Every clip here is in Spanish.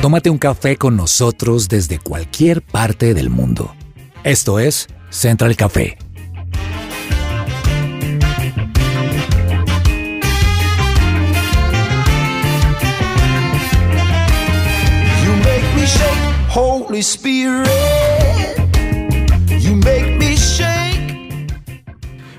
Tómate un café con nosotros desde cualquier parte del mundo. Esto es Central Café. You make me shake, Holy Spirit.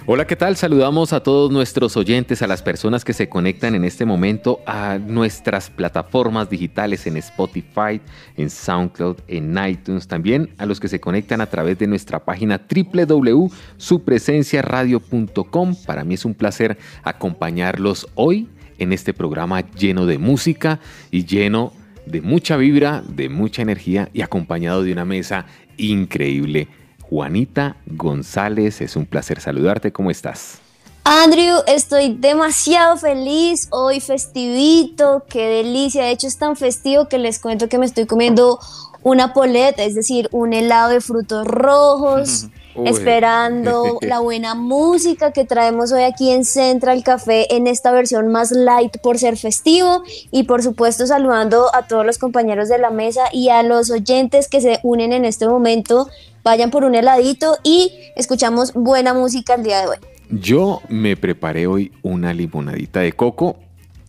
Hola, ¿qué tal? Saludamos a todos nuestros oyentes, a las personas que se conectan en este momento a nuestras plataformas digitales en Spotify, en SoundCloud, en iTunes, también a los que se conectan a través de nuestra página www.supresenciaradio.com. Para mí es un placer acompañarlos hoy en este programa lleno de música y lleno de mucha vibra, de mucha energía y acompañado de una mesa increíble. Juanita González, es un placer saludarte, ¿cómo estás? Andrew, estoy demasiado feliz hoy festivito, qué delicia, de hecho es tan festivo que les cuento que me estoy comiendo una poleta, es decir, un helado de frutos rojos, Uy. esperando la buena música que traemos hoy aquí en Central Café en esta versión más light por ser festivo y por supuesto saludando a todos los compañeros de la mesa y a los oyentes que se unen en este momento, vayan por un heladito y escuchamos buena música el día de hoy. Yo me preparé hoy una limonadita de coco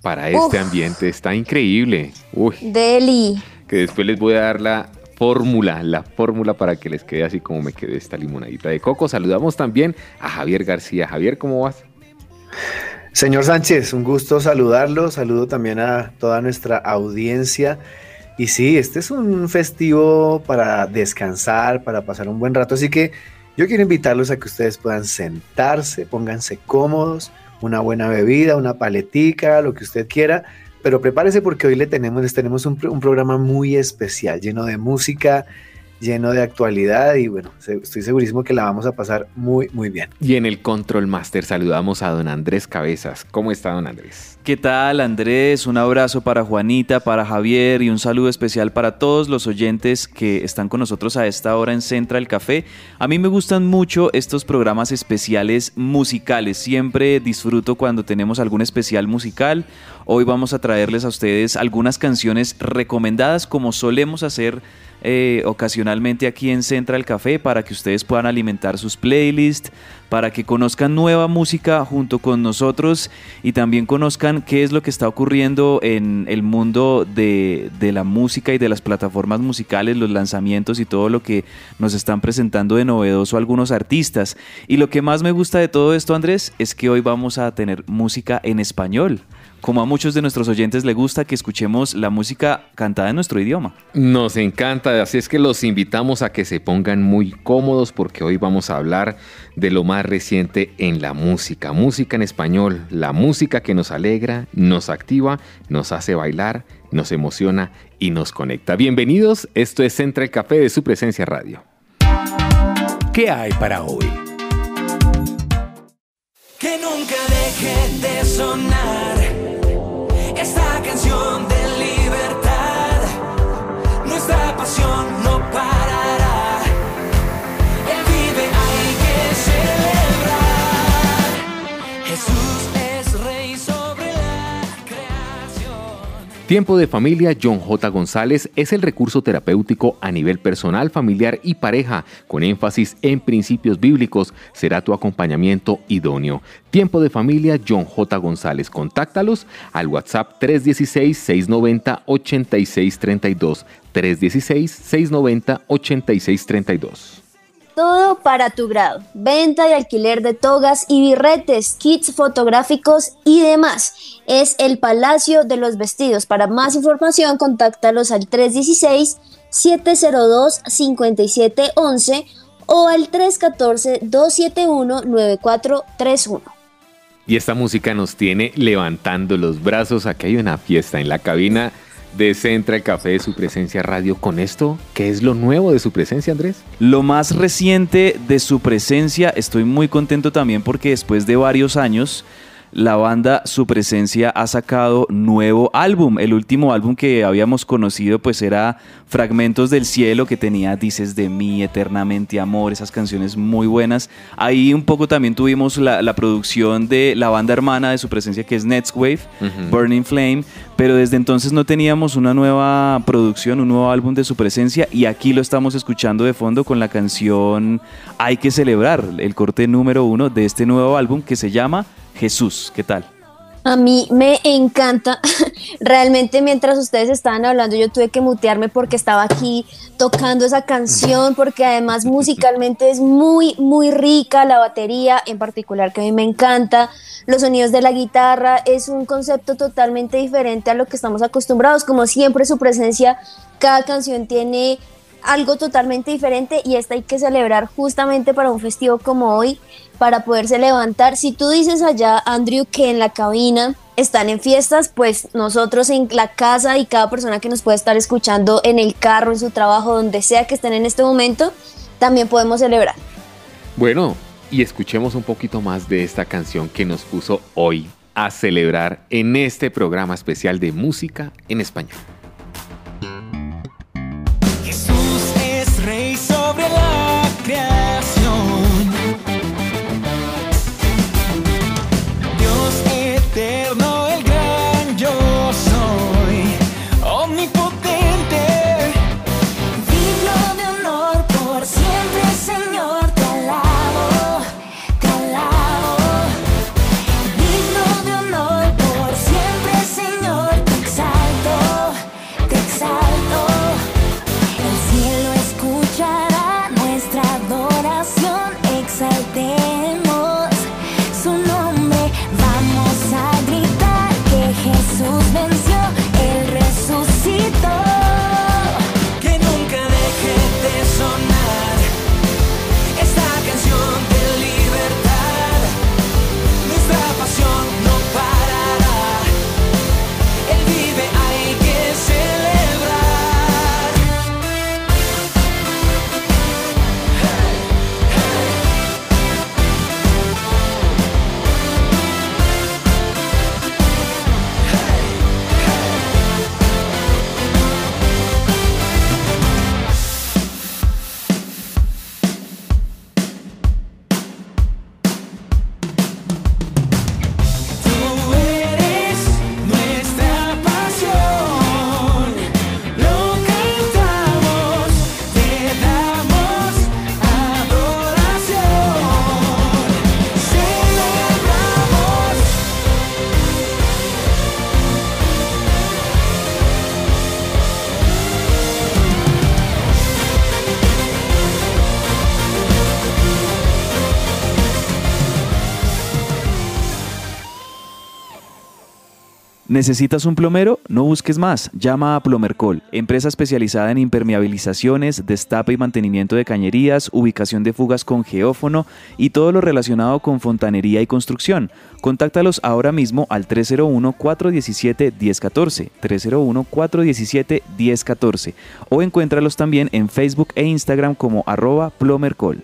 para este Uf. ambiente, está increíble. Uy, Deli. que después les voy a dar la fórmula, la fórmula para que les quede así como me quedé esta limonadita de coco. Saludamos también a Javier García. Javier, ¿cómo vas? Señor Sánchez, un gusto saludarlo. Saludo también a toda nuestra audiencia. Y sí, este es un festivo para descansar, para pasar un buen rato. Así que yo quiero invitarlos a que ustedes puedan sentarse, pónganse cómodos, una buena bebida, una paletica, lo que usted quiera. Pero prepárese porque hoy le tenemos, les tenemos un, un programa muy especial, lleno de música, lleno de actualidad. Y bueno, estoy segurísimo que la vamos a pasar muy, muy bien. Y en el Control Master saludamos a don Andrés Cabezas. ¿Cómo está don Andrés? ¿Qué tal Andrés? Un abrazo para Juanita, para Javier y un saludo especial para todos los oyentes que están con nosotros a esta hora en Central Café. A mí me gustan mucho estos programas especiales musicales. Siempre disfruto cuando tenemos algún especial musical. Hoy vamos a traerles a ustedes algunas canciones recomendadas como solemos hacer eh, ocasionalmente aquí en Central Café para que ustedes puedan alimentar sus playlists, para que conozcan nueva música junto con nosotros y también conozcan qué es lo que está ocurriendo en el mundo de, de la música y de las plataformas musicales, los lanzamientos y todo lo que nos están presentando de novedoso algunos artistas. Y lo que más me gusta de todo esto, Andrés, es que hoy vamos a tener música en español. Como a muchos de nuestros oyentes les gusta que escuchemos la música cantada en nuestro idioma. Nos encanta, así es que los invitamos a que se pongan muy cómodos porque hoy vamos a hablar de lo más reciente en la música, música en español, la música que nos alegra, nos activa, nos hace bailar, nos emociona y nos conecta. Bienvenidos, esto es Central Café de su presencia radio. ¿Qué hay para hoy? Que nunca deje de sonar esta canción de libertad. Nuestra pasión no parará. Él vive, hay que celebrar. Jesús Tiempo de familia John J. González es el recurso terapéutico a nivel personal, familiar y pareja, con énfasis en principios bíblicos. Será tu acompañamiento idóneo. Tiempo de familia John J. González. Contáctalos al WhatsApp 316-690-8632. 316-690-8632. Todo para tu grado. Venta y alquiler de togas y birretes, kits fotográficos y demás. Es el Palacio de los Vestidos. Para más información, contáctalos al 316-702-5711 o al 314-271-9431. Y esta música nos tiene levantando los brazos. Aquí hay una fiesta en la cabina de Central Café de su presencia radio. Con esto, ¿qué es lo nuevo de su presencia, Andrés? Lo más reciente de su presencia, estoy muy contento también porque después de varios años la banda Su Presencia ha sacado nuevo álbum. El último álbum que habíamos conocido pues era Fragmentos del Cielo, que tenía Dices de mí, Eternamente Amor, esas canciones muy buenas. Ahí un poco también tuvimos la, producción de la banda hermana de Su Presencia, que es Netswave, Burning Flame, pero desde entonces no teníamos una nueva producción, un nuevo álbum de Su Presencia y aquí lo estamos escuchando de fondo con la canción Hay que celebrar, el corte número uno de este nuevo álbum que se llama Jesús, ¿qué tal? A mí me encanta. Realmente mientras ustedes estaban hablando yo tuve que mutearme porque estaba aquí tocando esa canción porque además musicalmente es muy muy rica la batería en particular que a mí me encanta. Los sonidos de la guitarra es un concepto totalmente diferente a lo que estamos acostumbrados. Como siempre su presencia cada canción tiene algo totalmente diferente y esta hay que celebrar justamente para un festivo como hoy, para poderse levantar. Si tú dices allá, Andrew, que en la cabina están en fiestas, pues nosotros en la casa y cada persona que nos puede estar escuchando en el carro, en su trabajo, donde sea que estén en este momento, también podemos celebrar. Bueno, y escuchemos un poquito más de esta canción que nos puso hoy a celebrar en este programa especial de música en español. ¿Necesitas un plomero? No busques más. Llama a Plomercol, empresa especializada en impermeabilizaciones, destape y mantenimiento de cañerías, ubicación de fugas con geófono y todo lo relacionado con fontanería y construcción. Contáctalos ahora mismo al 301-417-1014, 301-417-1014 o encuéntralos también en Facebook e Instagram como arroba Plomercol.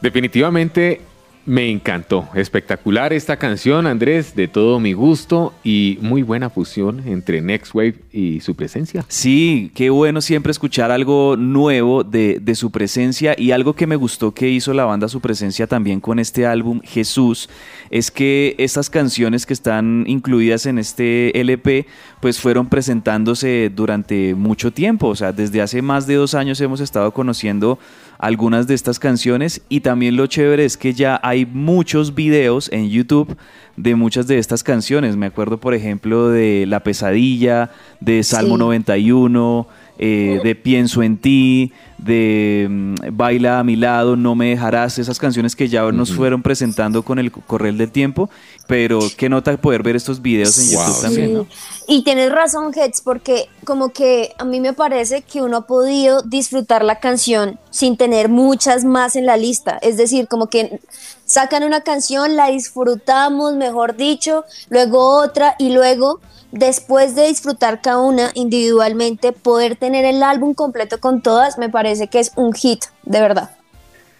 Definitivamente me encantó, espectacular esta canción, Andrés, de todo mi gusto y muy buena fusión entre Next Wave y su presencia. Sí, qué bueno siempre escuchar algo nuevo de, de, su presencia. Y algo que me gustó que hizo la banda su presencia también con este álbum Jesús es que estas canciones que están incluidas en este LP pues fueron presentándose durante mucho tiempo, o sea, desde hace más de dos años hemos estado conociendo algunas de estas canciones y también lo chévere es que ya hay muchos videos en YouTube de muchas de estas canciones. Me acuerdo, por ejemplo, de La Pesadilla, de Salmo 91, eh, de Pienso en ti, de mm, Baila a mi lado, No me dejarás, esas canciones que ya nos fueron presentando con el correr del tiempo, pero qué nota poder ver estos videos en YouTube también. Y tienes razón, Heads, porque como que a mí me parece que uno ha podido disfrutar la canción sin tener muchas más en la lista, es decir, como que sacan una canción, la disfrutamos, mejor dicho, luego otra y luego después de disfrutar cada una individualmente, poder tener el álbum completo con todas, me parece que es un hit, de verdad.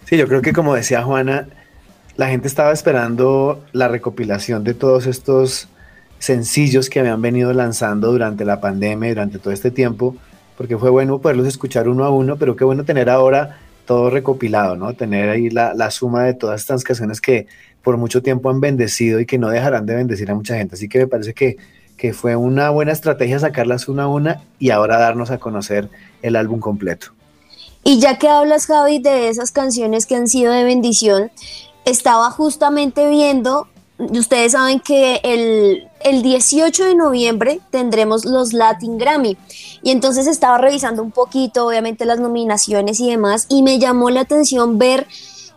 Sí, yo creo que como decía Juana, la gente estaba esperando la recopilación de todos estos sencillos que habían venido lanzando durante la pandemia, durante todo este tiempo, porque fue bueno poderlos escuchar uno a uno, pero qué bueno tener ahora todo recopilado, ¿no? Tener ahí la, la suma de todas estas canciones que por mucho tiempo han bendecido y que no dejarán de bendecir a mucha gente. Así que me parece que, que fue una buena estrategia sacarlas una a una y ahora darnos a conocer el álbum completo. Y ya que hablas, Javi, de esas canciones que han sido de bendición, estaba justamente viendo, ustedes saben que el, el 18 de noviembre tendremos los Latin Grammy. Y entonces estaba revisando un poquito, obviamente, las nominaciones y demás, y me llamó la atención ver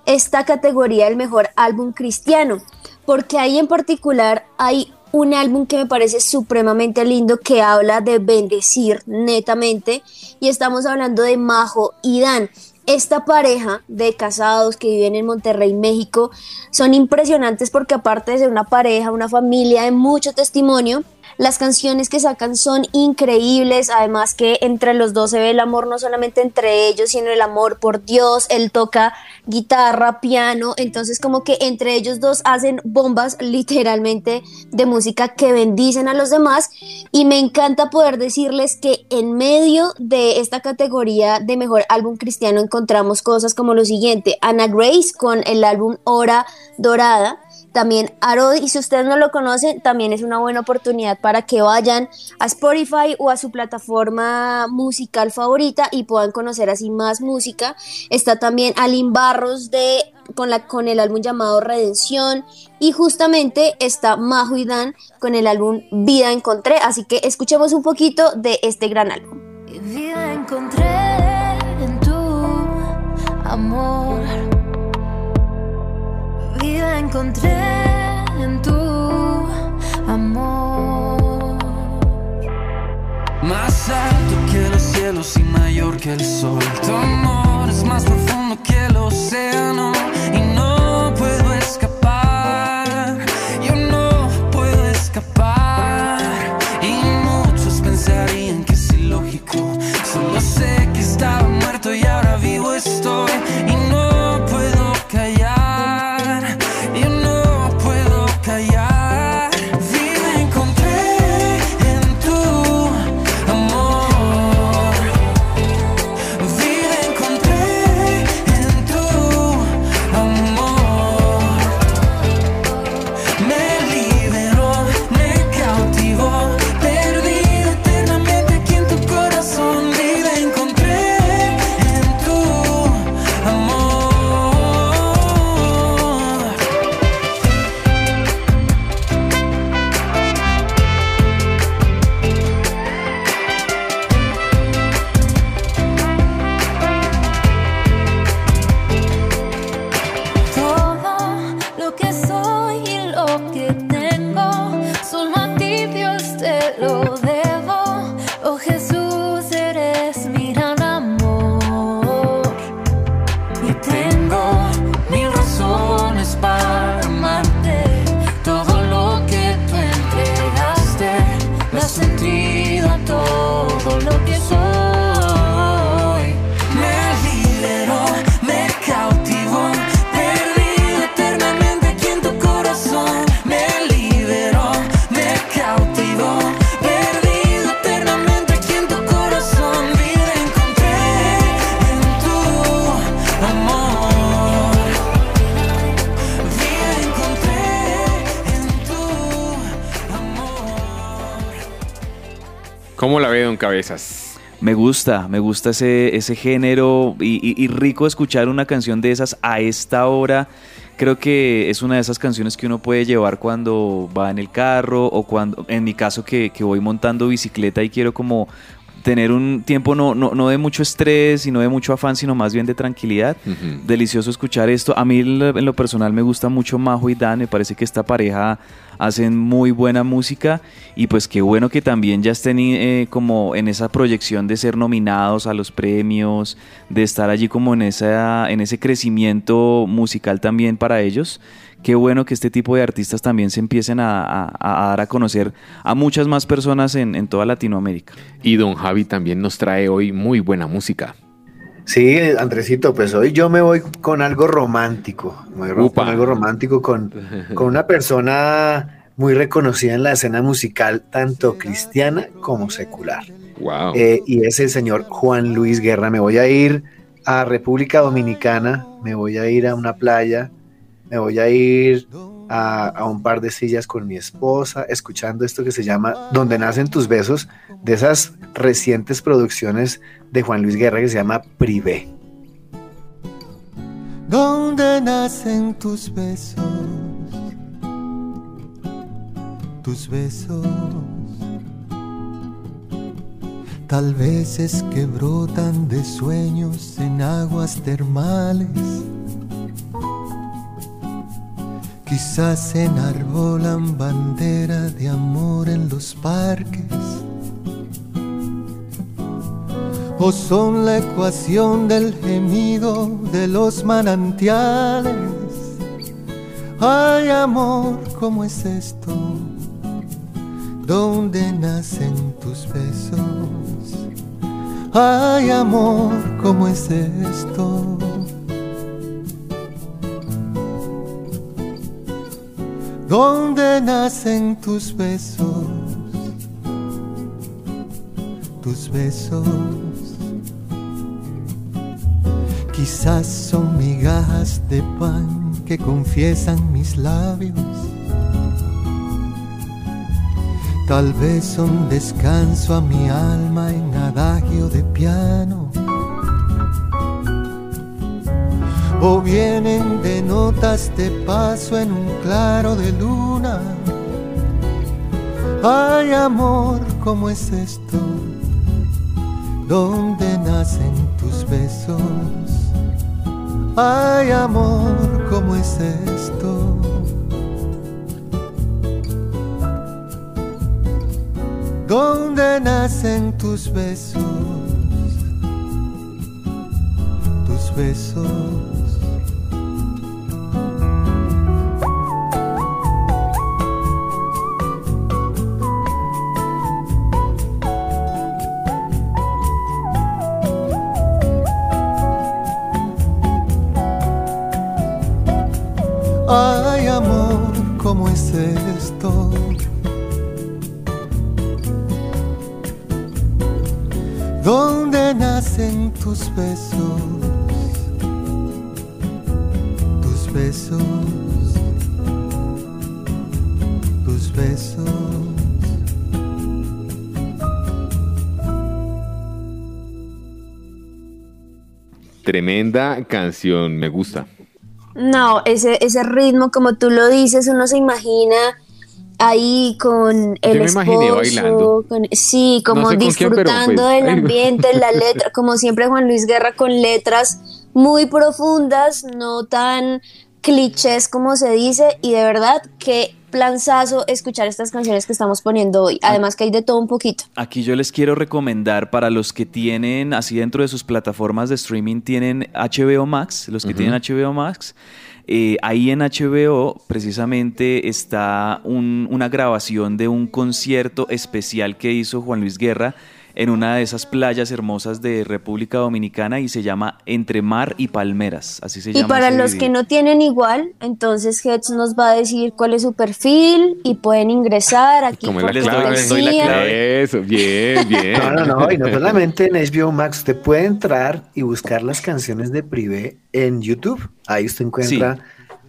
esta categoría del mejor álbum cristiano, porque ahí en particular hay un álbum que me parece supremamente lindo que habla de bendecir netamente y estamos hablando de Majo y Dan. Esta pareja de casados que viven en Monterrey, México, son impresionantes porque aparte de ser una pareja, una familia de mucho testimonio, las canciones que sacan son increíbles, además que entre los dos se ve el amor no solamente entre ellos, sino el amor por Dios. Él toca guitarra, piano, entonces como que entre ellos dos hacen bombas literalmente de música que bendicen a los demás y me encanta poder decirles que en medio de esta categoría de mejor álbum cristiano encontramos cosas como lo siguiente, Ana Grace con el álbum Hora Dorada, también Arod, y si ustedes no lo conocen, también es una buena oportunidad para que vayan a Spotify o a su plataforma musical favorita y puedan conocer así más música. Está también Alin Barros de, con, la, con el álbum llamado Redención y justamente está Majo y Dan con el álbum Vida Encontré. Así que escuchemos un poquito de este gran álbum. Vida encontré en tu amor vida encontré en tu amor. Más alto que los cielos y mayor que el sol. Tu amor es más profundo que el océano y no ¿Cómo la ve, don Cabezas? Me gusta, me gusta ese, ese género y, rico escuchar una canción de esas a esta hora. Creo que es una de esas canciones que uno puede llevar cuando va en el carro o cuando, en mi caso que, que voy montando bicicleta y quiero como tener un tiempo no, no, no de mucho estrés y no de mucho afán, sino más bien de tranquilidad. Ujú. Delicioso escuchar esto. A mí en lo- en lo personal me gusta mucho Majo y Dan, me parece que esta pareja hacen muy buena música y pues qué bueno que también ya estén eh, como en esa proyección de ser nominados a los premios, de estar allí como en, esa, en ese crecimiento musical también para ellos. Qué bueno que este tipo de artistas también se empiecen a, a- a dar a conocer a muchas más personas en, en toda Latinoamérica. Y don Javi también nos trae hoy muy buena música. Sí, Andresito, pues hoy yo me voy con algo romántico. Me voy con algo romántico con, con una persona muy reconocida en la escena musical, tanto cristiana como secular. Wow. Eh, y es el señor Juan Luis Guerra. Me voy a ir a República Dominicana, me voy a ir a una playa, me voy a ir a, un par de sillas con mi esposa, escuchando esto que se llama Donde nacen tus besos, de esas recientes producciones de Juan Luis Guerra que se llama Privé. Donde nacen tus besos, tus besos. Tal vez es que brotan de sueños en aguas termales Quizás enarbolan bandera de amor en los parques. O son la ecuación del gemido de los manantiales. Ay amor, ¿cómo es esto? ¿Dónde nacen tus besos? Ay amor, ¿cómo es esto? ¿Dónde nacen tus besos? Tus besos. Quizás son migajas de pan que confiesan mis labios. Tal vez son descanso a mi alma en adagio de piano o vienen de notas de paso en un claro de luna. Ay amor, ¿cómo es esto? ¿Dónde nacen tus besos? Ay amor, ¿cómo es esto? ¿Dónde nacen tus besos? Tus besos. Ay amor, ¿cómo es esto? ¿Dónde nacen tus besos? Tus besos. Tus besos. Tremenda canción, me gusta. No, ese, ese ritmo, como tú lo dices, uno se imagina ahí con el Yo me imaginé esposo, bailando. con- sí, como No sé con quién, pero, disfrutando pues, del ambiente, la letra, como siempre Juan Luis Guerra con letras muy profundas, no tan clichés como se dice, y de verdad que planzazo escuchar estas canciones que estamos poniendo hoy. Además que hay de todo un poquito. Aquí yo les quiero recomendar para los que tienen, así dentro de sus plataformas de streaming, tienen HBO Max, los que tienen HBO Max. eh, ahí en HBO precisamente está un- una grabación de un concierto especial que hizo Juan Luis Guerra en una de esas playas hermosas de República Dominicana y se llama Entre Mar y Palmeras, así se Y llama. para ese los video. que no tienen igual, entonces Heads nos va a decir cuál es su perfil y pueden ingresar aquí Como les doy- la clave. Eso, bien, bien. No, no, no, y no solamente en HBO Max, usted puede entrar y buscar las canciones de Privé en YouTube. Ahí usted encuentra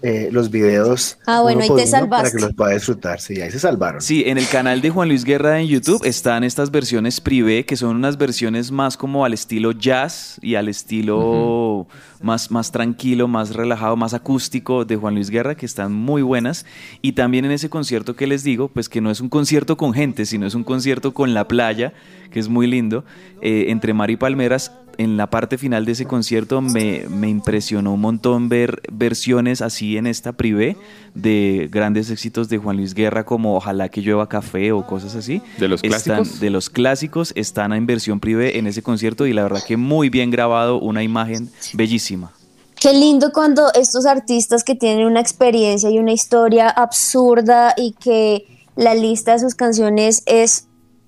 eh, los videos. Ah, bueno, uno ahí por te uno salvaste. Para que los pueda disfrutar, sí, ahí se salvaron. Sí, en el canal de Juan Luis Guerra en YouTube están estas versiones privé, que son unas versiones más como al estilo jazz y al estilo más, más tranquilo, más relajado, más acústico de Juan Luis Guerra, que están muy buenas. Y también en ese concierto que les digo, pues que no es un concierto con gente, sino es un concierto con la playa, que es muy lindo, eh, entre Mar y Palmeras. En la parte final de ese concierto me, me impresionó un montón ver versiones así en esta privé de grandes éxitos de Juan Luis Guerra como Ojalá que llueva café o cosas así. ¿De los Están- clásicos? de los clásicos están en versión privé en ese concierto y la verdad que muy bien grabado, una imagen bellísima. Qué lindo cuando estos artistas que tienen una experiencia y una historia absurda y que la lista de sus canciones es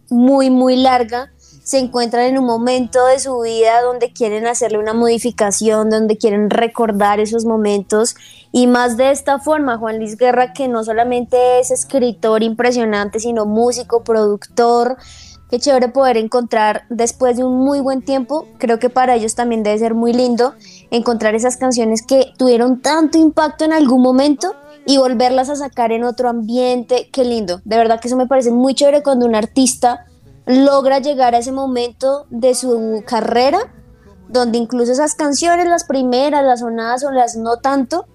muy, muy larga, se encuentran en un momento de su vida donde quieren hacerle una modificación, donde quieren recordar esos momentos y más de esta forma, Juan Luis Guerra, que no solamente es escritor impresionante, sino músico, productor, Qué chévere poder encontrar después de un muy buen tiempo, creo que para ellos también debe ser muy lindo encontrar esas canciones que tuvieron tanto impacto en algún momento y volverlas a sacar en otro ambiente, qué lindo. De verdad que eso me parece muy chévere cuando un artista logra llegar a ese momento de su carrera donde incluso esas canciones, las primeras, las sonadas o las no tanto,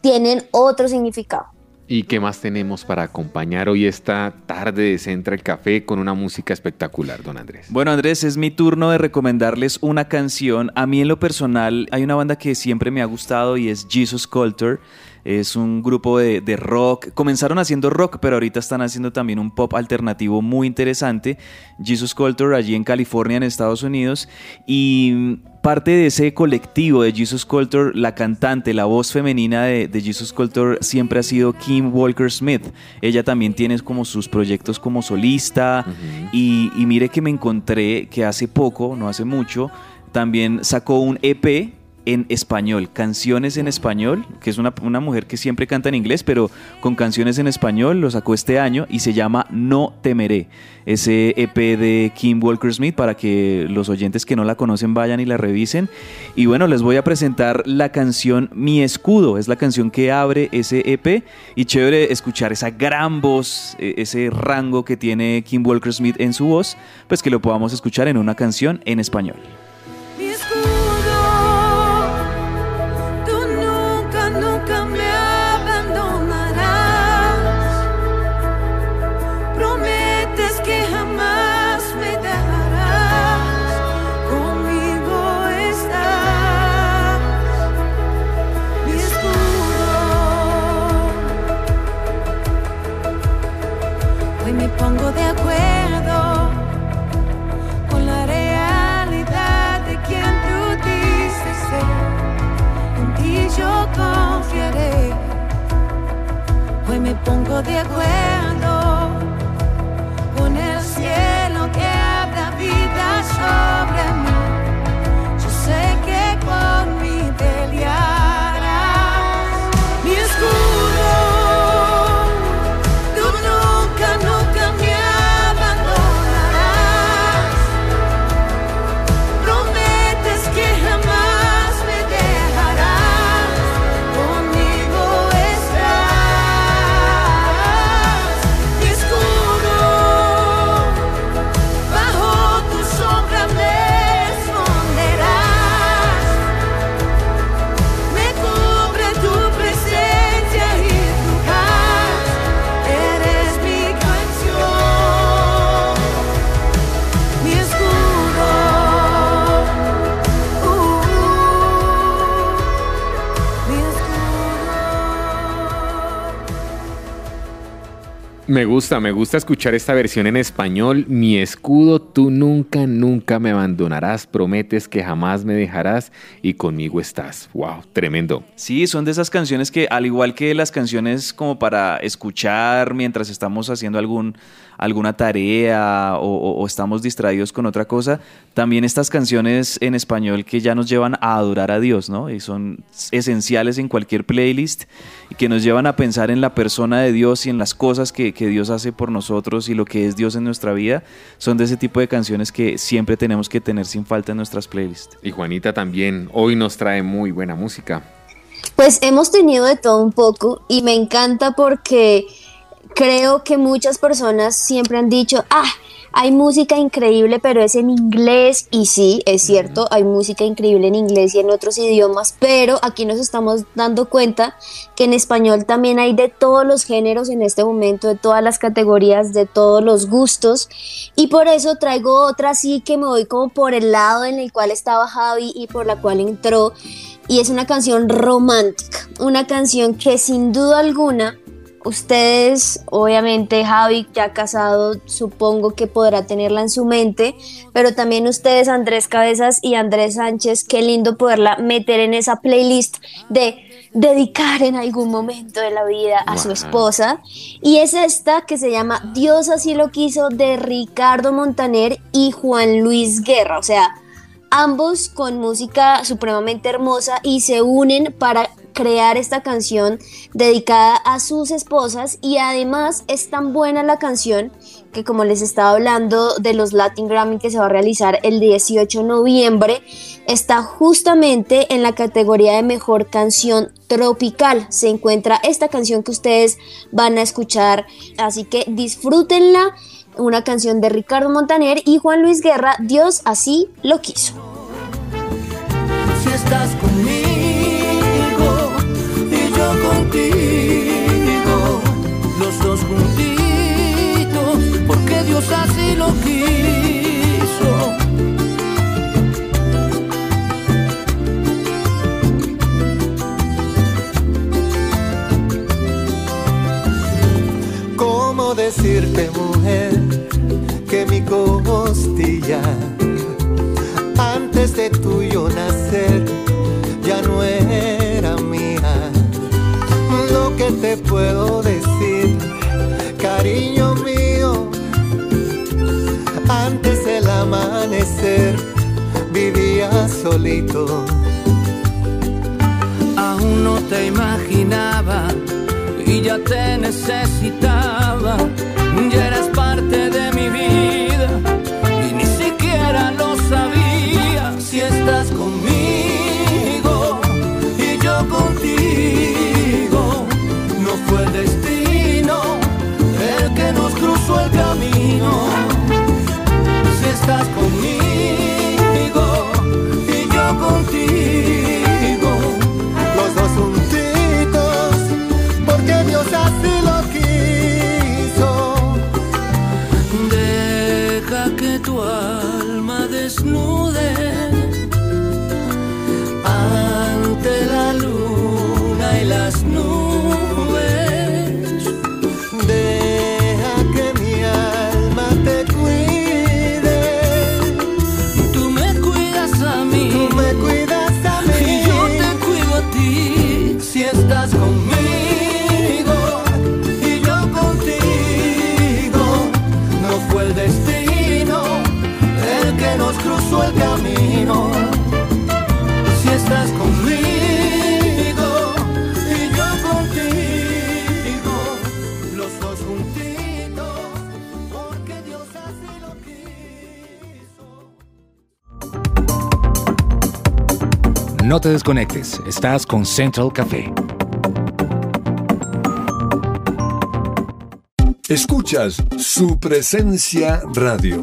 tienen otro significado. ¿Y qué más tenemos para acompañar hoy esta tarde de Central Café con una música espectacular, don Andrés? Bueno, Andrés, es mi turno de recomendarles una canción. A mí en lo personal hay una banda que siempre me ha gustado y es Jesus Culture. Es un grupo de, rock. Comenzaron haciendo rock, pero ahorita están haciendo también un pop alternativo muy interesante. Jesus Culture allí en California, en Estados Unidos. Y parte de ese colectivo de Jesus Culture, la cantante, la voz femenina de, Jesus Culture siempre ha sido Kim Walker Smith. Ella también tiene como sus proyectos como solista. y, y mire que me encontré que hace poco, no hace mucho, también sacó un EP en español, canciones en español, que es una, mujer que siempre canta en inglés, pero con canciones en español, lo sacó este año y se llama No Temeré, ese EP de Kim Walker Smith para que los oyentes que no la conocen vayan y la revisen. Y bueno, les voy a presentar la canción Mi Escudo, es la canción que abre ese EP y chévere escuchar esa gran voz, e, ese rango que tiene Kim Walker Smith en su voz, pues que lo podamos escuchar en una canción en español. Pongo de acuerdo Me gusta, me gusta escuchar esta versión en español. Mi escudo, tú nunca, nunca me abandonarás. Prometes que jamás me dejarás y conmigo estás. Wow, tremendo. Sí, son de esas canciones que, al igual que las canciones como para escuchar mientras estamos haciendo algún alguna tarea o, estamos distraídos con otra cosa, también estas canciones en español que ya nos llevan a adorar a Dios, ¿no? Y son esenciales en cualquier playlist y que nos llevan a pensar en la persona de Dios y en las cosas que, que Dios hace por nosotros y lo que es Dios en nuestra vida, son de ese tipo de canciones que siempre tenemos que tener sin falta en nuestras playlists. Y Juanita también hoy nos trae muy buena música. Pues hemos tenido de todo un poco y me encanta porque creo que muchas personas siempre han dicho, ah, hay música increíble, pero es en inglés. Y sí, es cierto, hay música increíble en inglés y en otros idiomas, pero aquí nos estamos dando cuenta que en español también hay de todos los géneros en este momento, de todas las categorías, de todos los gustos. Y por eso traigo otra así que me voy como por el lado en el cual estaba Javi y por la cual entró. Y es una canción romántica, una canción que sin duda alguna Ustedes, obviamente, Javi, ya casado, supongo que podrá tenerla en su mente, pero también ustedes, Andrés Cabezas y Andrés Sánchez, qué lindo poderla meter en esa playlist de dedicar en algún momento de la vida a su esposa. Y es esta que se llama Dios así lo quiso de Ricardo Montaner y Juan Luis Guerra. O sea, ambos con música supremamente hermosa y se unen para crear esta canción dedicada a sus esposas y además es tan buena la canción que como les estaba hablando de los Latin Grammy que se va a realizar el 18 de noviembre, está justamente en la categoría de mejor canción tropical. Se encuentra esta canción que ustedes van a escuchar, así que disfrútenla. Una canción de Ricardo Montaner y Juan Luis Guerra, Dios así lo quiso. Dios así lo. No te desconectes, estás con Central Café. Escuchas su presencia radio.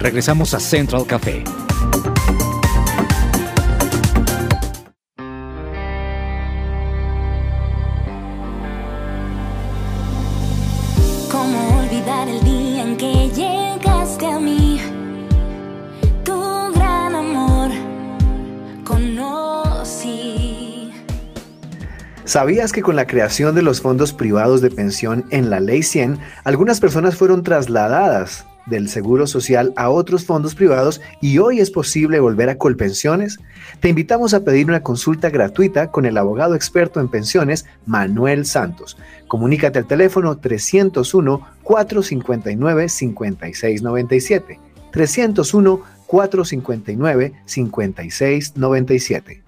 Regresamos a Central Café. ¿Sabías que con la creación de los fondos privados de pensión en la Ley 100, algunas personas fueron trasladadas del Seguro Social a otros fondos privados y hoy es posible volver a Colpensiones? Te invitamos a pedir una consulta gratuita con el abogado experto en pensiones Manuel Santos. Comunícate al teléfono 301-459-5697. 301-459-5697.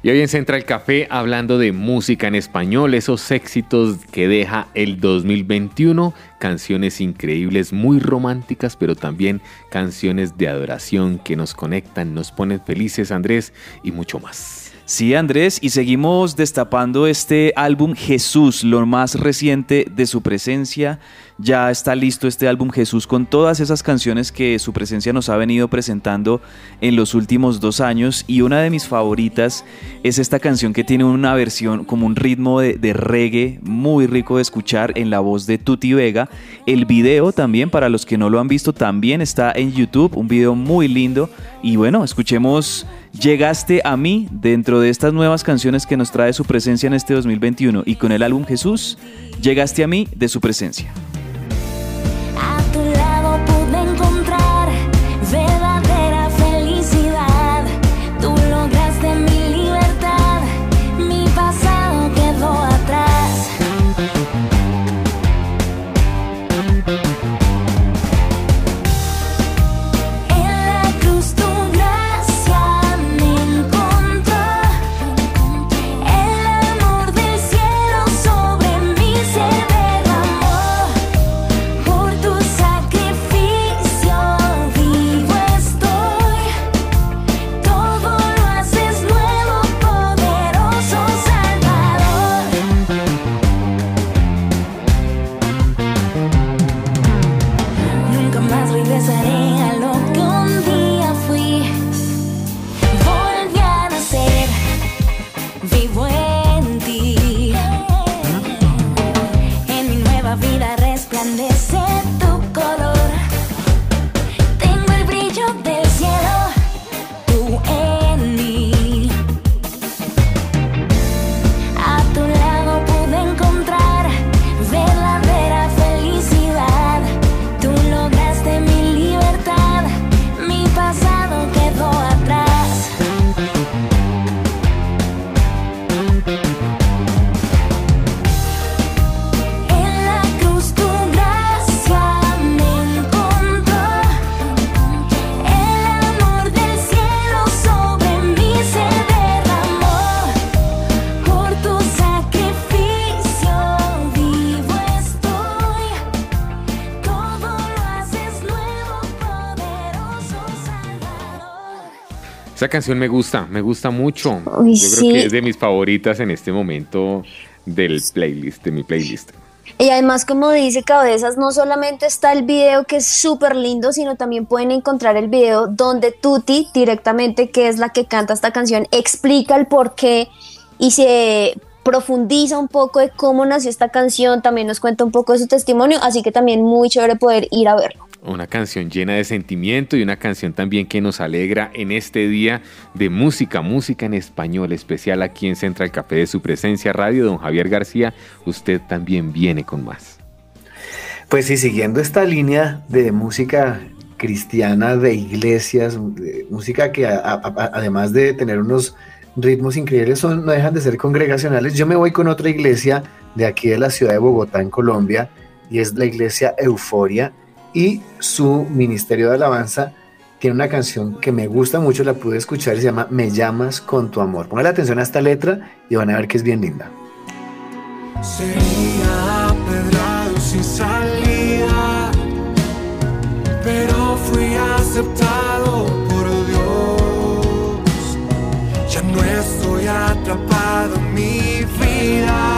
Y hoy en Central Café hablando de música en español, esos éxitos que deja el 2021, canciones increíbles, muy románticas, pero también canciones de adoración que nos conectan, nos ponen felices, Andrés, y mucho más. Sí, Andrés, y seguimos destapando este álbum Jesús, lo más reciente de su presencia. Ya está listo este álbum Jesús con todas esas canciones que su presencia nos ha venido presentando en los últimos dos años. Y una de mis favoritas es esta canción que tiene una versión como un ritmo de, reggae muy rico de escuchar en la voz de Tuti Vega. El video también, para los que no lo han visto, también está en YouTube, un video muy lindo. Y bueno, escuchemos Llegaste a mí dentro de estas nuevas canciones que nos trae su presencia en este 2021 y con el álbum Jesús, Llegaste a mí de su presencia. This. Canción me gusta, me gusta mucho. Uy, Yo creo que es de mis favoritas en este momento del playlist, de mi playlist. Y además, como dice Cabezas, no solamente está el video que es súper lindo, sino también pueden encontrar el video donde Tuti, directamente, que es la que canta esta canción, explica el por qué y se profundiza un poco de cómo nació esta canción, también nos cuenta un poco de su testimonio, así que también muy chévere poder ir a verlo. Una canción llena de sentimiento y una canción también que nos alegra en este día de música, música en español, especial aquí en Central Café de su presencia radio. Don Javier García, usted también viene con más. Pues sí, siguiendo esta línea de música cristiana, de iglesias, música que además de tener unos ritmos increíbles, son, no dejan de ser congregacionales. Yo me voy con otra iglesia de aquí de la ciudad de Bogotá, en Colombia, y es la iglesia Euforia, y su ministerio de alabanza tiene una canción que me gusta mucho, la pude escuchar, y se llama Me llamas con tu amor. Pongan atención a esta letra y van a ver que es bien linda. Sería apedrado sin salida, pero fui aceptado por Dios. Ya no estoy atrapado en mi vida,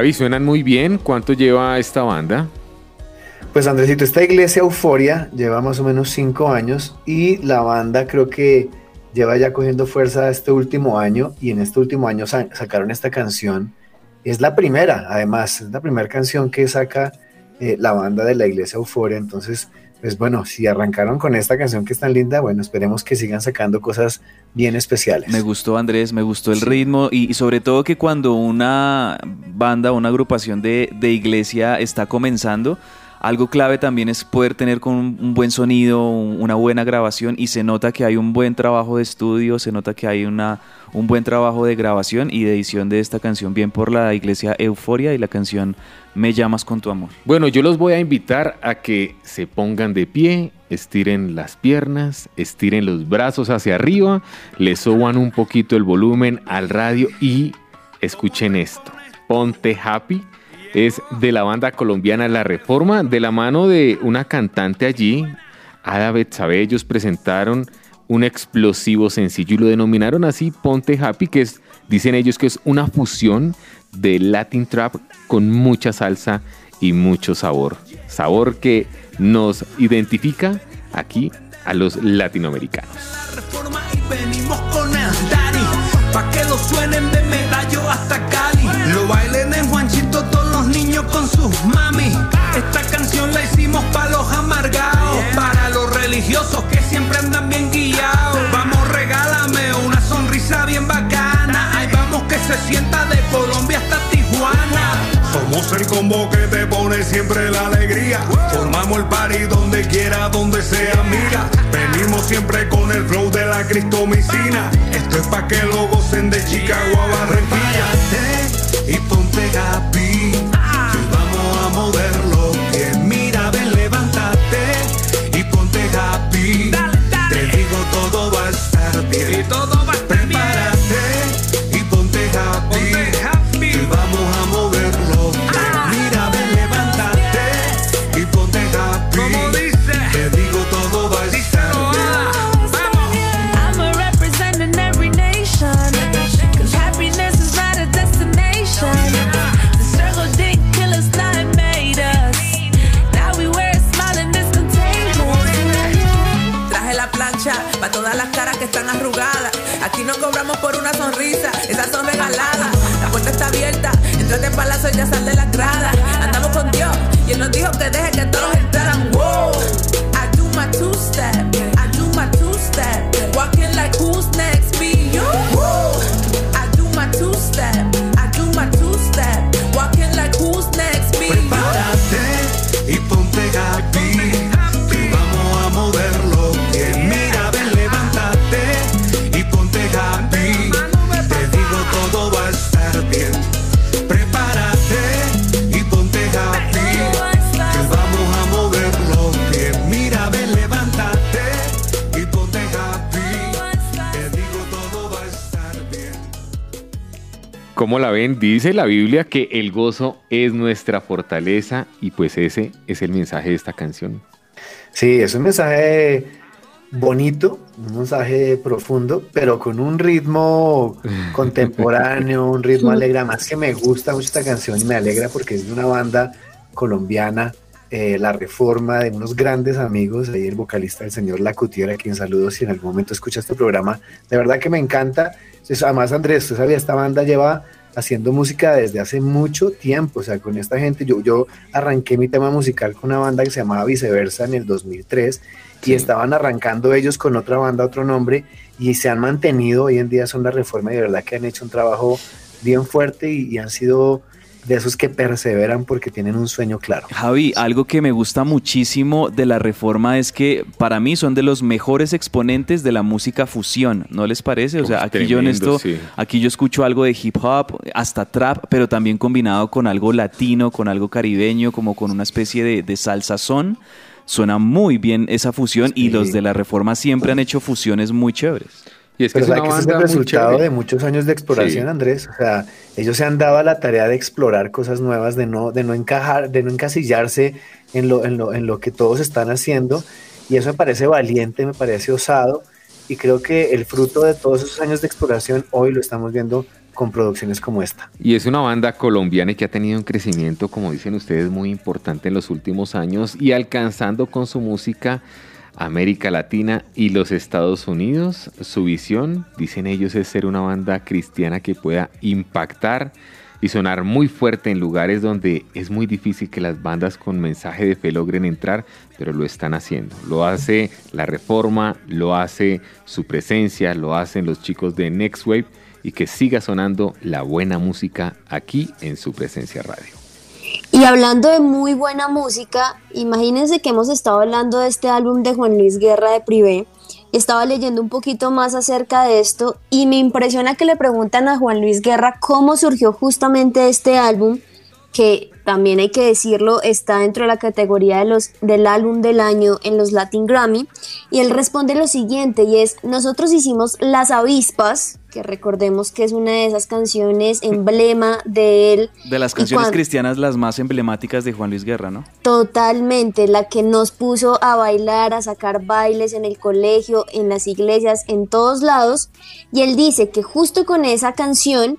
Javi, suenan muy bien. ¿Cuánto lleva esta banda? Pues Andresito, esta iglesia Euforia lleva más o menos cinco años y la banda creo que lleva ya cogiendo fuerza este último año y en este último año sa- sacaron esta canción. Es la primera, además, es la primera canción que saca eh, la banda de la iglesia Euforia. Entonces, pues bueno, si arrancaron con esta canción que es tan linda, bueno, esperemos que sigan sacando cosas bien especiales. Me gustó Andrés, me gustó el ritmo y, y sobre todo que cuando una banda, una agrupación de, de iglesia está comenzando, algo clave también es poder tener con un, buen sonido, un- una buena grabación y se nota que hay un buen trabajo de estudio, se nota que hay una, un buen trabajo de grabación y de edición de esta canción, bien por la iglesia Euforia y la canción Me llamas con tu amor. Bueno, yo los voy a invitar a que se pongan de pie, estiren las piernas, estiren los brazos hacia arriba, le suban un poquito el volumen al radio y escuchen esto. Ponte Happy es de la banda colombiana La Reforma, de la mano de una cantante allí, Ada Betsabe. Presentaron un explosivo sencillo y lo denominaron así Ponte Happy, que es, dicen ellos que es una fusión de Latin Trap con mucha salsa y mucho sabor. Sabor que nos identifica aquí a los latinoamericanos. Lo bailen en Juanchito todos los niños con sus mami. Esta canción la hicimos pa' los amargados. Para los religiosos que Somos el combo que te pone siempre la alegría. Formamos el party donde quiera, donde sea, mira. Venimos siempre con el flow de la cristomicina. Esto es pa' que lo gocen de Chicago a Barranquilla. Y ponte happy. Hoy vamos a moverlo bien. Mira, ven, levántate y ponte happy. Te digo, todo va a estar bien. Todas las caras que están arrugadas. Aquí no cobramos por una sonrisa, esas son regaladas. La puerta está abierta, entrate en palazo y ya sal de la ¿Cómo la ven? Dice la Biblia que el gozo es nuestra fortaleza y pues ese es el mensaje de esta canción. Sí, es un mensaje bonito, un mensaje profundo, pero con un ritmo contemporáneo, un ritmo alegre. Más que me gusta mucho esta canción y me alegra porque es de una banda colombiana, eh, La Reforma, de unos grandes amigos, ahí el vocalista el señor Lacutier, a quien saludo si en algún momento escucha este programa. De verdad que me encanta. Además, Andrés, usted sabía, esta banda lleva haciendo música desde hace mucho tiempo, o sea, con esta gente, yo, yo arranqué mi tema musical con una banda que se llamaba Viceversa en el 2003 y estaban arrancando ellos con otra banda, otro nombre, y se han mantenido, hoy en día son la reforma y de verdad que han hecho un trabajo bien fuerte y, y han sido de esos que perseveran porque tienen un sueño claro. Javi, algo que me gusta muchísimo de la reforma es que para mí son de los mejores exponentes de la música fusión, ¿no les parece? O sea, aquí yo en esto, sí. aquí yo escucho algo de hip hop, hasta trap, pero también combinado con algo latino, con algo caribeño, como con una especie de, de salsa son. Suena muy bien esa fusión y los de la reforma siempre han hecho fusiones muy chéveres. Y es Pero sabe que ese es el resultado de muchos años de exploración, Sí. Andrés. O sea, ellos se han dado a la tarea de explorar cosas nuevas, de no, de no encajar, de no encasillarse en lo, en lo, en lo que todos están haciendo. Y eso me parece valiente, me parece osado. Y creo que el fruto de todos esos años de exploración hoy lo estamos viendo con producciones como esta. Y es una banda colombiana que ha tenido un crecimiento, como dicen ustedes, muy importante en los últimos años y alcanzando con su música América Latina y los Estados Unidos. Su visión, dicen ellos, es ser una banda cristiana que pueda impactar y sonar muy fuerte en lugares donde es muy difícil que las bandas con mensaje de fe logren entrar, pero lo están haciendo. Lo hace la Reforma, lo hace su presencia, lo hacen los chicos de Next Wave y que siga sonando la buena música aquí en su presencia radio. Y hablando de muy buena música, imagínense que hemos estado hablando de este álbum de Juan Luis Guerra de Privé. Estaba leyendo un poquito más acerca de esto y me impresiona que le preguntan a Juan Luis Guerra cómo surgió justamente este álbum, que también hay que decirlo, está dentro de la categoría de los, del álbum del año en los Latin Grammy. Y él responde lo siguiente, y es, nosotros hicimos Las Avispas, que recordemos que es una de esas canciones emblema de él. De las canciones cristianas las más emblemáticas de Juan Luis Guerra, ¿no? Totalmente, la que nos puso a bailar, a sacar bailes en el colegio, en las iglesias, en todos lados. Y él dice que justo con esa canción,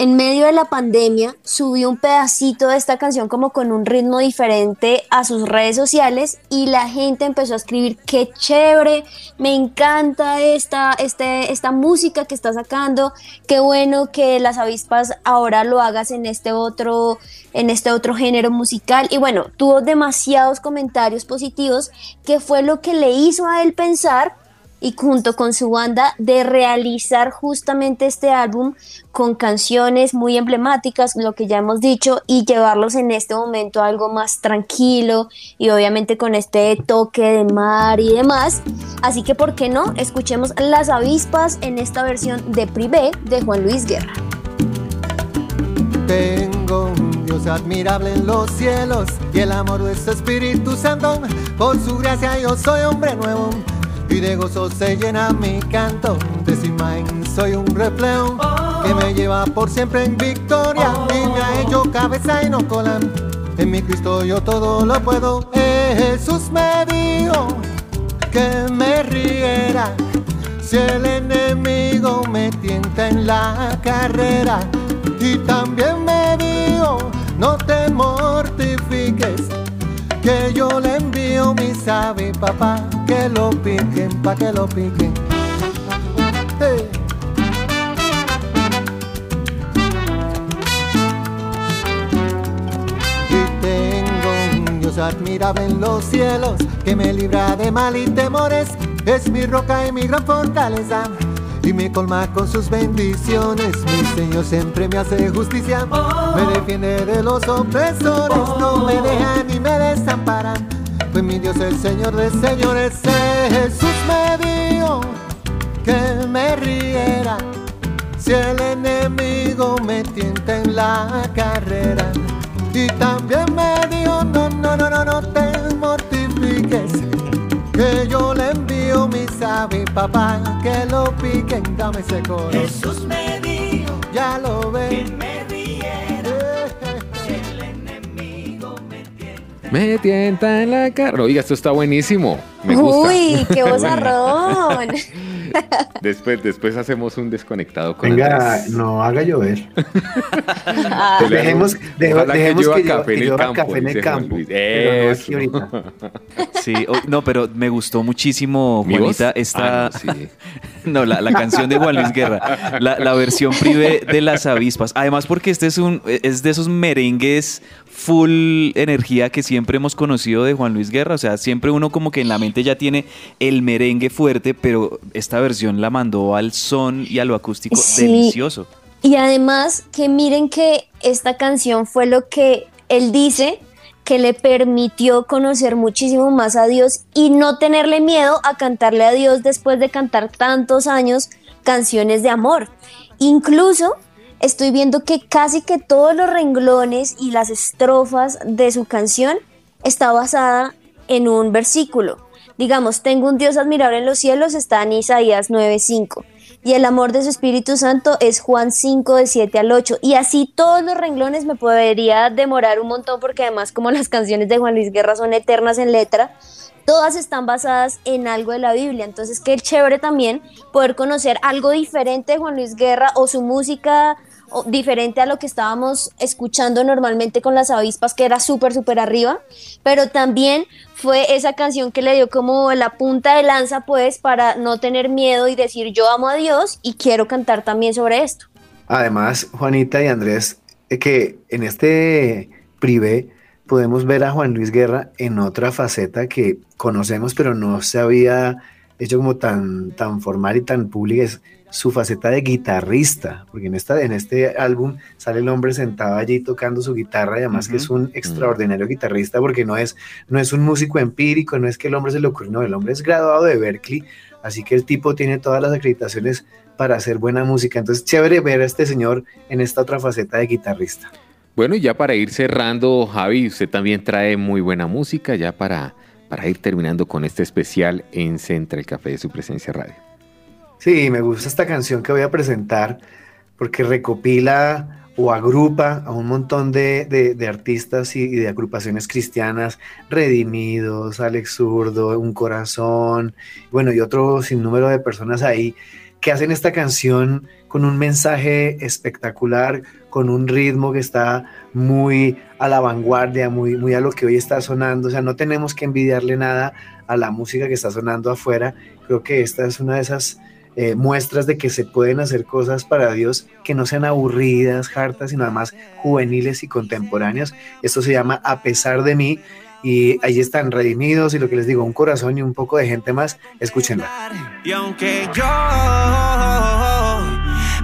en medio de la pandemia, subió un pedacito de esta canción como con un ritmo diferente a sus redes sociales y la gente empezó a escribir, qué chévere, me encanta esta, este, esta música que está sacando, qué bueno que las avispas ahora lo hagas en este otro, en este otro género musical. Y bueno, tuvo demasiados comentarios positivos que fue lo que le hizo a él pensar y junto con su banda de realizar justamente este álbum con canciones muy emblemáticas, lo que ya hemos dicho, y llevarlos en este momento a algo más tranquilo y obviamente con este toque de mar y demás. Así que, ¿por qué no? Escuchemos Las avispas en esta versión de Privé de Juan Luis Guerra. Tengo un Dios admirable en los cielos y el amor de su Espíritu Santo. Por su gracia yo soy hombre nuevo y de gozo se llena mi canto. De Simain soy un reflejo que me lleva por siempre en victoria y me ha hecho cabeza y no cola. En mi Cristo yo todo lo puedo. Eh, Jesús me dijo que me riera si el enemigo me tienta en la carrera. Y también me dijo, no te mortifiques, que yo le envío mi sabi papá, que lo piquen, pa' que lo piquen. Y tengo un Dios admirable en los cielos, que me libra de mal y temores, es mi roca y mi gran fortaleza y me colma con sus bendiciones. Mi Señor siempre me hace justicia, me defiende de los opresores, no me deja me desamparan. Pues mi Dios el Señor de señores, Jesús me dijo que me riera si el enemigo me tienta en la carrera. Y también me dijo, no, no, no, no, no te mortifiques que yo le envío mi sabi papá que lo piquen dame ese coro Jesús me dijo ya lo ve Me tienta en la cara. Oiga, esto está buenísimo. Me gusta. Uy, qué vozarrón. Después, después hacemos un desconectado con Venga, Andrés. no haga llover. Ah, Dejemos, dejo- Ojalá que dejemos llueva que, llueva- café que en el campo, café en el dice Juan campo. Luis. pero no. Sí, o- no, pero me gustó muchísimo. Juanita, esta... Ah, no, sí. No, la, la canción de Juan Luis Guerra, la, la versión privé de las avispas. Además, porque este es un es de esos merengues full energía que siempre hemos conocido de Juan Luis Guerra. O sea, siempre uno como que en la mente ya tiene el merengue fuerte, pero esta versión la mandó al son y a lo acústico Sí. delicioso. Y además que miren que esta canción fue lo que él dice que le permitió conocer muchísimo más a Dios y no tenerle miedo a cantarle a Dios después de cantar tantos años canciones de amor. Incluso estoy viendo que casi que todos los renglones y las estrofas de su canción está basada en un versículo. Digamos, tengo un Dios admirable en los cielos, está en Isaías 9:5. Y el amor de su Espíritu Santo es Juan 5 de 7 al 8. Y así todos los renglones me podría demorar un montón porque además como las canciones de Juan Luis Guerra son eternas en letra, todas están basadas en algo de la Biblia. Entonces qué chévere también poder conocer algo diferente de Juan Luis Guerra o su música diferente a lo que estábamos escuchando normalmente con las avispas, que era súper, súper arriba, pero también fue esa canción que le dio como la punta de lanza, pues, para no tener miedo y decir yo amo a Dios y quiero cantar también sobre esto. Además, Juanita y Andrés, eh, que en este privé podemos ver a Juan Luis Guerra en otra faceta que conocemos, pero no se había hecho como tan, tan formal y tan pública, su faceta de guitarrista, porque en, esta, en este álbum sale el hombre sentado allí tocando su guitarra y además que es un extraordinario guitarrista porque no es, no es un músico empírico, no es que el hombre se le ocurrió, no, el hombre es graduado de Berkeley, así que el tipo tiene todas las acreditaciones para hacer buena música, entonces chévere ver a este señor en esta otra faceta de guitarrista. Bueno, y ya para ir cerrando, Javi, usted también trae muy buena música, ya para, para ir terminando con este especial en Central Café de su presencia radio. Sí, me gusta esta canción que voy a presentar porque recopila o agrupa a un montón de, de- artistas y, y de agrupaciones cristianas, Redimidos, Alex Zurdo, Un Corazón, bueno, y otro sinnúmero de personas ahí que hacen esta canción con un mensaje espectacular, con un ritmo que está muy a la vanguardia, muy, muy a lo que hoy está sonando. O sea, no tenemos que envidiarle nada a la música que está sonando afuera. Creo que esta es una de esas eh, muestras de que se pueden hacer cosas para Dios que no sean aburridas, hartas, sino además juveniles y contemporáneas. Esto se llama A pesar de mí Y ahí están redimidos y lo que les digo, un corazón y un poco de gente más. Escúchenla. Y aunque yo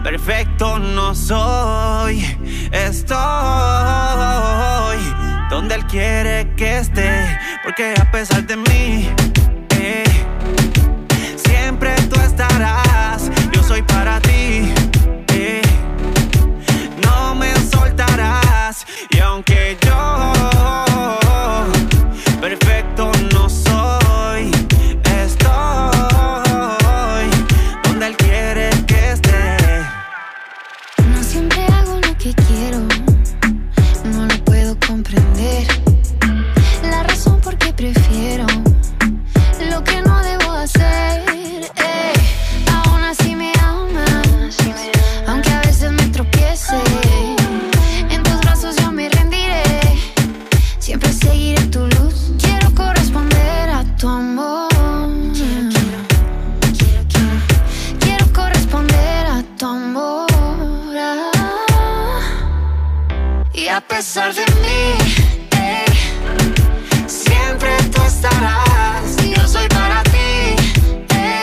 perfecto no soy, estoy donde Él quiere que esté, porque a pesar de mí, estarás, yo soy para ti. eh, no me soltarás Y a pesar de mí, eh, siempre tú estarás. Yo soy para ti, eh,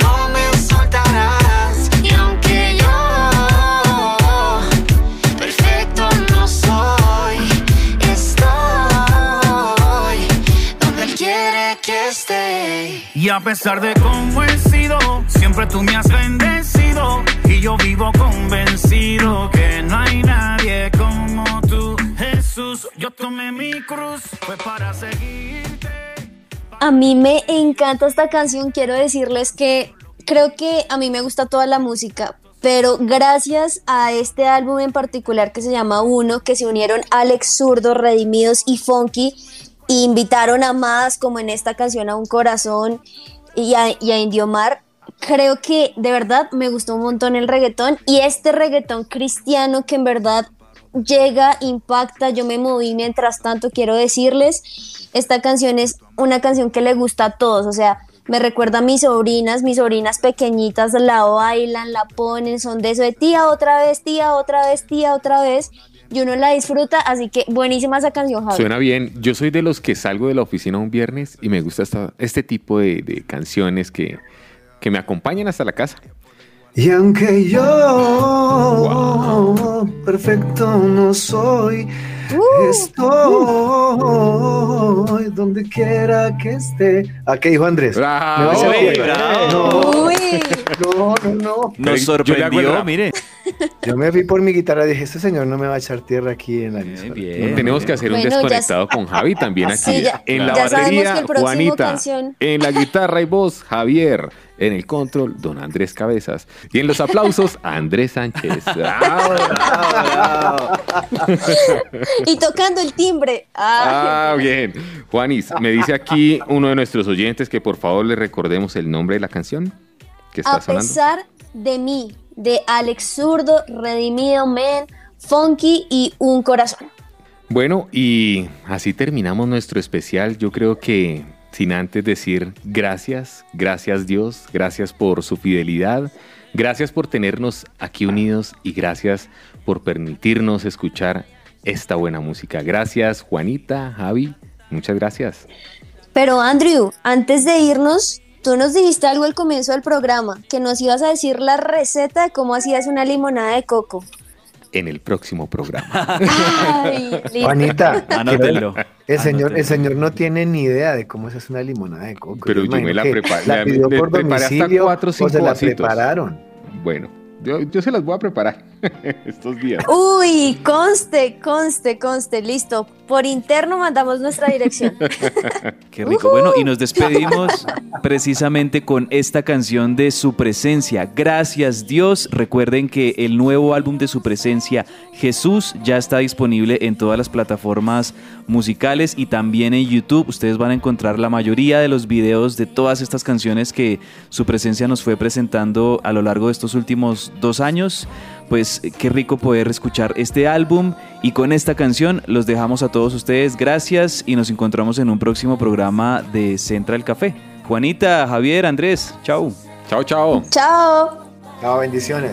no me soltarás. Y aunque yo perfecto no soy, estoy donde él quiere que esté. y a pesar de cómo he sido siempre tú me has bendecido y yo vivo convencido mi cruz fue para seguirte. A mí me encanta esta canción, quiero decirles que creo que a mí me gusta toda la música, pero gracias a este álbum en particular que se llama Uno, que se unieron Alex Zurdo, Redimidos y Funky, e invitaron a más, como en esta canción, a Un Corazón y a, y a Indiomar, creo que de verdad me gustó un montón el reggaetón y este reggaetón cristiano que en verdad llega, impacta, yo me moví mientras tanto, quiero decirles, esta canción es una canción que le gusta a todos, o sea, me recuerda a mis sobrinas, mis sobrinas pequeñitas la bailan, la ponen, son de eso de tía otra vez, tía otra vez, tía otra vez, y uno la disfruta, así que buenísima esa canción, Javi. Suena bien. Yo soy de los que salgo de la oficina un viernes y me gusta esta- este tipo de, de canciones que, que me acompañan hasta la casa. Y aunque yo perfecto no soy, estoy donde quiera que esté. ¿A qué dijo Andrés? Bravo, ¿Me vas a Uy, bravo. Uy, No, no, no. Pero Nos sorprendió, mire. Yo me vi por mi guitarra y dije, este señor no me va a echar tierra aquí en la emisora". bien. Tenemos que hacer un Bueno, ya desconectado con Javi también aquí. Sí, ya- en la batería, Juanita. canción- En la guitarra y voz, Javier. En el control, don Andrés Cabezas. Y en los aplausos, Andrés Sánchez. ¡Bravo, bravo, bravo! y tocando el timbre. Ah. Ah, bien. Juanis, me dice aquí uno de nuestros oyentes que por favor le recordemos el nombre de la canción que está A sonando. pesar de mí, de Alex Zurdo, Redimido Men, Funky y Un Corazón. Bueno, y así terminamos nuestro especial. Yo creo que sin antes decir gracias, gracias Dios, gracias por su fidelidad, gracias por tenernos aquí unidos y gracias por permitirnos escuchar esta buena música. Gracias Juanita, Javi, muchas gracias. Pero Andrew, antes de irnos, tú nos dijiste algo al comienzo del programa, que nos ibas a decir la receta de cómo hacías una limonada de coco. En el próximo programa. Ay. Juanita, Anótenlo. el señor, el señor no tiene ni idea de cómo se hace una limonada de coco. Pero yo me la preparé- La pidió por preparé hasta domicilio cuatro o o cinco se la vasitos. prepararon. Bueno, yo, yo se las voy a preparar estos días. Uy, conste, conste, conste, listo. Por interno mandamos nuestra dirección. Qué rico. Bueno, y nos despedimos precisamente con esta canción de Su Presencia. Gracias Dios. Recuerden que el nuevo álbum de Su Presencia, Jesús, ya está disponible en todas las plataformas musicales y también en YouTube. Ustedes van a encontrar la mayoría de los videos de todas estas canciones que Su Presencia nos fue presentando a lo largo de estos últimos dos años. Pues qué rico poder escuchar este álbum y con esta canción los dejamos a todos ustedes. Gracias y nos encontramos en un próximo programa de Central Café. Juanita, Javier, Andrés, chao. Chao, chao. Chao. Chao, bendiciones.